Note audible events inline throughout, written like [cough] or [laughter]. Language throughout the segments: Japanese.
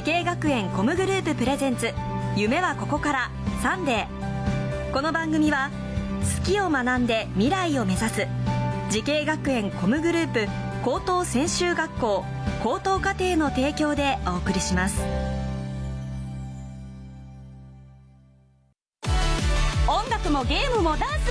滋慶学園 COM グループ presents 夢はここからサンデー。この番組は好きを学んで未来を目指す滋慶学園 COM グループ高等専修学校高等課程の提供でお送りします。音楽もゲームもダンス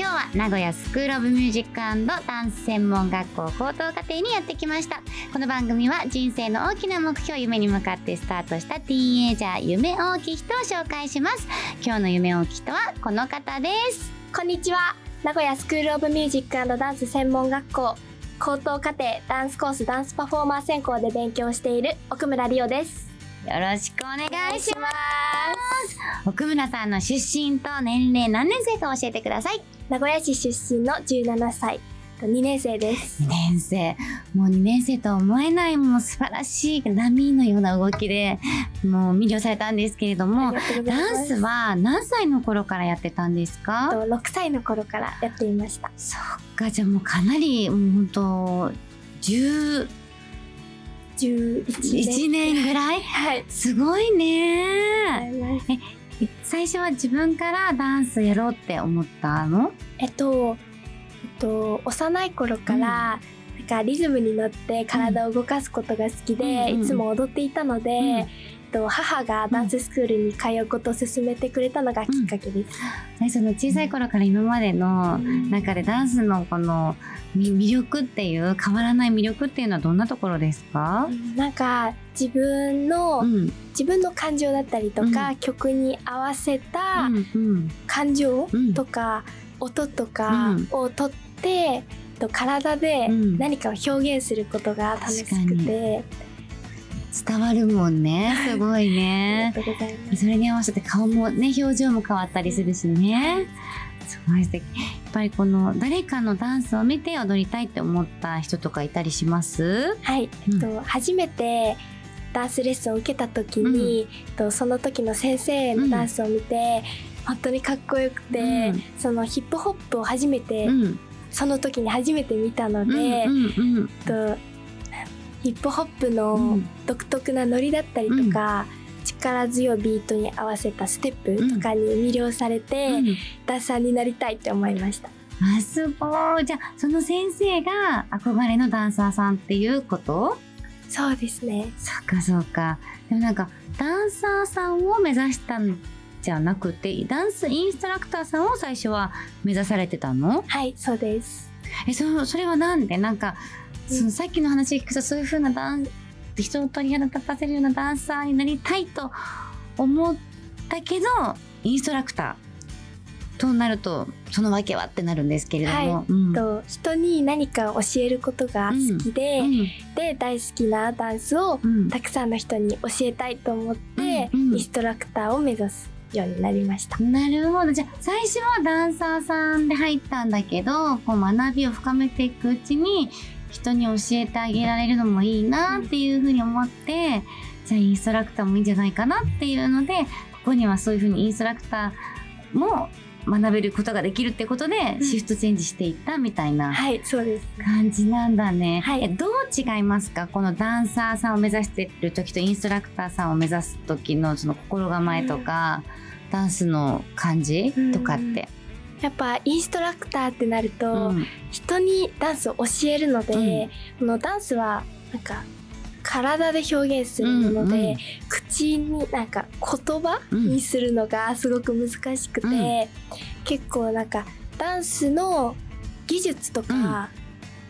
今日は名古屋スクールオブミュージックダンス専門学校高等課程にやってきました。この番組は人生の大きな目標夢に向かってスタートしたティーンエイジャー夢大きい人を紹介します。今日の夢大きい人はこの方です。こんにちは。名古屋スクールオブミュージックダンス専門学校高等課程ダンスコースダンスパフォーマー専攻で勉強している奥村理央です。よろしくお願いします奥村さんの出身と年齢何年生か教えてください。名古屋市出身の17歳2年生です。2年生。もう2年生とは思えないもう素晴らしい波のような動きでもう魅了されたんですけれどもダンスは何歳の頃からやってたんですか？6歳の頃からやっていました。そっかじゃあもうかなりもう本当10 11年。ぐらい、はい、すごいね。え最初は自分からダンスやろうって思ったの？えっと、えっと、幼い頃から、うん、なんかリズムに乗って体を動かすことが好きで、うん、いつも踊っていたので、と、母がダンススクールに通うことを勧めてくれたのがきっかけです。うん、その小さい頃から今までの中でダンスのこの魅力っていう変わらない魅力っていうのはどんなところですか、なんか自分の、うん、自分の感情だったりとか、うん、曲に合わせた感情とか、音とかをとって、と体で何かを表現することが楽しくて。伝わるもんね。[laughs] すごいね。それに合わせて顔もね表情も変わったりするしね。すごい素敵。やっぱりこの誰かのダンスを見て踊りたいって思った人とかいたりします？はい、えっと、初めてダンスレッスンを受けた時に、うん、とその時の先生のダンスを見て、うん、本当にかっこよくて、うん、そのヒップホップを初めて、その時に初めて見たので、とヒップホップの独特なノリだったりとか、力強いビートに合わせたステップとかに魅了されて、うん、ダンサーになりたいって思いました。あすごい。じゃあその先生が憧れのダンサーさんっていうこと？そうですね。そっかそっか。でもなんかダンサーさんを目指したんじゃなくてダンスインストラクターさんを最初は目指されてたの？はいそうです。えそそれはなんで？なんか、うん、そのさっきの話聞くとそういうふうなダン人を鳥肌立たせるようなダンサーになりたいと思ったけどインストラクターとなるとその訳はってなるんですけれども、はいうん、と人に何か教えることが好きで、うん。うん、で大好きなダンスをたくさんの人に教えたいと思って、インストラクターを目指すようになりました。なるほど。じゃあ最初はダンサーさんで入ったんだけどこう学びを深めていくうちに人に教えてあげられるのもいいなっていうふうに思って、じゃあインストラクターもいいんじゃないかなっていうのでここにはそういうふうにインストラクターも学べることができるってことでシフトチェンジしていったみたいな感じなんだね。はい、どう違いますか？このダンサーさんを目指してる時とインストラクターさんを目指す時のその心構えとか、うん、ダンスの感じとかって。やっぱインストラクターってなると、人にダンスを教えるので、うん、このダンスはなんか体で表現するもので、うんうん、口になんか言葉にするのがすごく難しくて、うん、結構なんかダンスの技術とか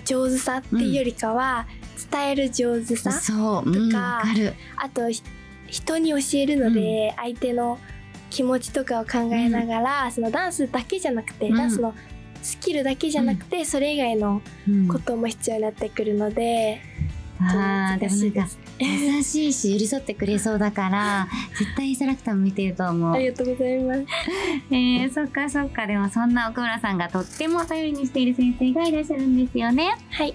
上手さっていうよりかは、伝える上手さとか,、あと人に教えるので相手の気持ちとかを考えながら、うん、そのダンスだけじゃなくて、うん、ダンスのスキルだけじゃなくて、それ以外のことも必要になってくるので、あーでもなんか優しいし寄り添ってくれそうだから [laughs] 絶対インストラクター向いてると思う。ありがとうございます。[laughs] えー、そっかそっか。でもそんな奥村さんがとっても頼りにしている先生がいらっしゃるんですよね。はい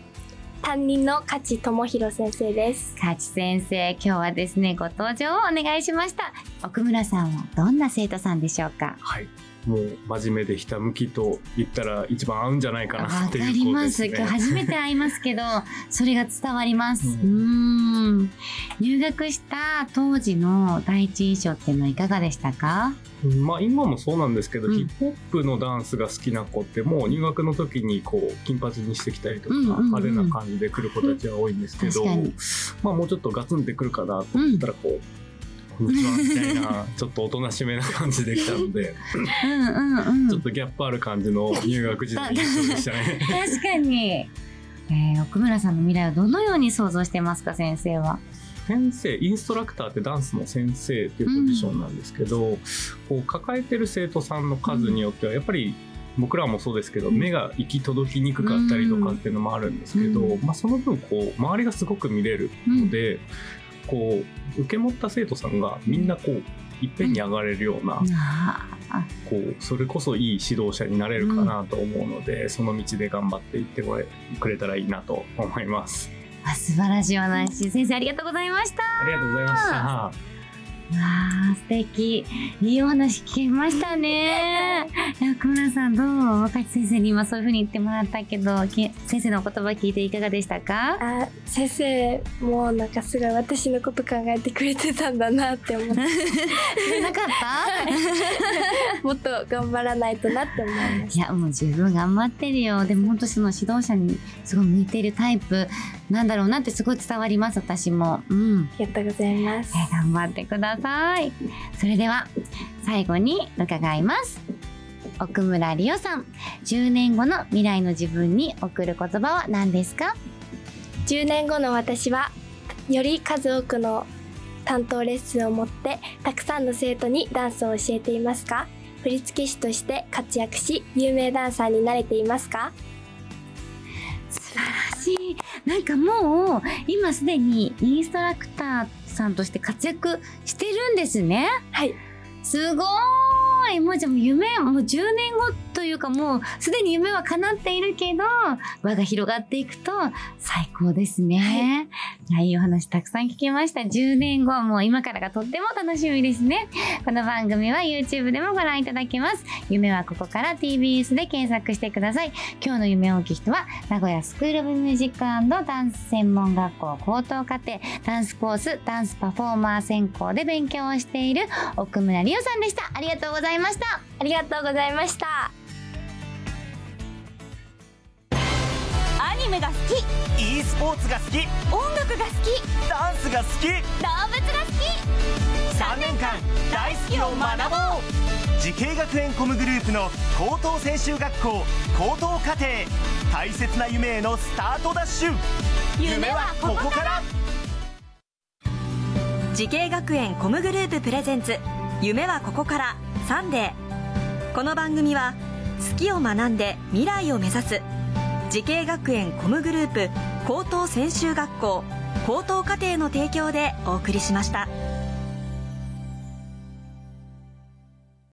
担任の勝智弘先生です。勝先生今日はですねご登場をお願いしました。奥村さんはどんな生徒さんでしょうか？はい。もう真面目でひたむきと言ったら一番合うんじゃないかわなってかいう子でります。すね。今日初めて会いますけどそれが伝わります。ううんーん入学した当時の第一印象っていうのはいかがでしたか？まあ今もそうなんですけど、うん。ヒップホップのダンスが好きな子ってもう入学の時にこう金髪にしてきたりとか、派手な感じで来る子たちは多いんですけど、まあもうちょっとガツンってくるかなと思ったらこう、こんにちはみたいな [laughs] ちょっとおとなしめな感じで来たので、うんちょっとギャップある感じの入学時代でしたね。確かに、えー奥村さんの未来をどのように想像してますか先生は？先生インストラクターってダンスの先生っていうポジションなんですけど、こう抱えてる生徒さんの数によってはやっぱり僕らもそうですけど、うん。目が行き届きにくかったりとかっていうのもあるんですけど、うん。まあ、その分こう周りがすごく見れるので、こう受け持った生徒さんがみんなこういっぺんに上がれるような、こうそれこそいい指導者になれるかなと思うので、その道で頑張っていってくれたらいいなと思います。あ素晴らしいお話先生ありがとうございました。ありがとうございました。わあ素敵。いいお話聞けましたねさんどう若地先生に今そういうふうに言ってもらったけどき先生のお言葉聞いていかがでしたか？あ先生もうなんかすごい私のこと考えてくれてたんだなって思って。[laughs] なかった？[laughs] もっと頑張らないとなって思いましいやもう十分頑張ってるよ。でも本当その指導者にすごい向いているタイプなんだろうなってすごい伝わります私も。うん。たありがとうございます。え頑張ってください。それでは最後に伺います奥村理央さん。10年後の未来の自分に送る言葉は何ですか？10年後の私はより数多くの担当レッスンを持ってたくさんの生徒にダンスを教えていますか？振付師として活躍し有名ダンサーになれていますか？素晴らしい。なんかもう今すでにインストラクターさんとして活躍してるんですね。はい。すごーいもうじゃあもう夢もう10年後というかもうすでに夢は叶っているけど輪が広がっていくと最高ですね、い、やいいお話たくさん聞きました。10年後はもう今からがとっても楽しみですね。この番組は YouTube でもご覧いただけます。夢はここから TBS で検索してください。今日の夢大きい人は名古屋スクール・オブ・ミュージックダンス専門学校高等課程ダンスコースダンスパフォーマー専攻で勉強をしている奥村理央さんでした。ありがとうございました。ありがとうございました。アニメが好き。E スポーツが好き。音楽が好き。ダンスが好き。動物が好き。3年間大好きを学ぼう。滋慶学園 COM グループの高等専修学校高等課程。大切な夢へのスタートダッシュ。夢はここから。滋慶学園 COM グループ presents 夢はここから。サンデー。この番組は好きを学んで未来を目指す。滋慶学園 COM グループ高等専修学校高等課程の提供でお送りしました。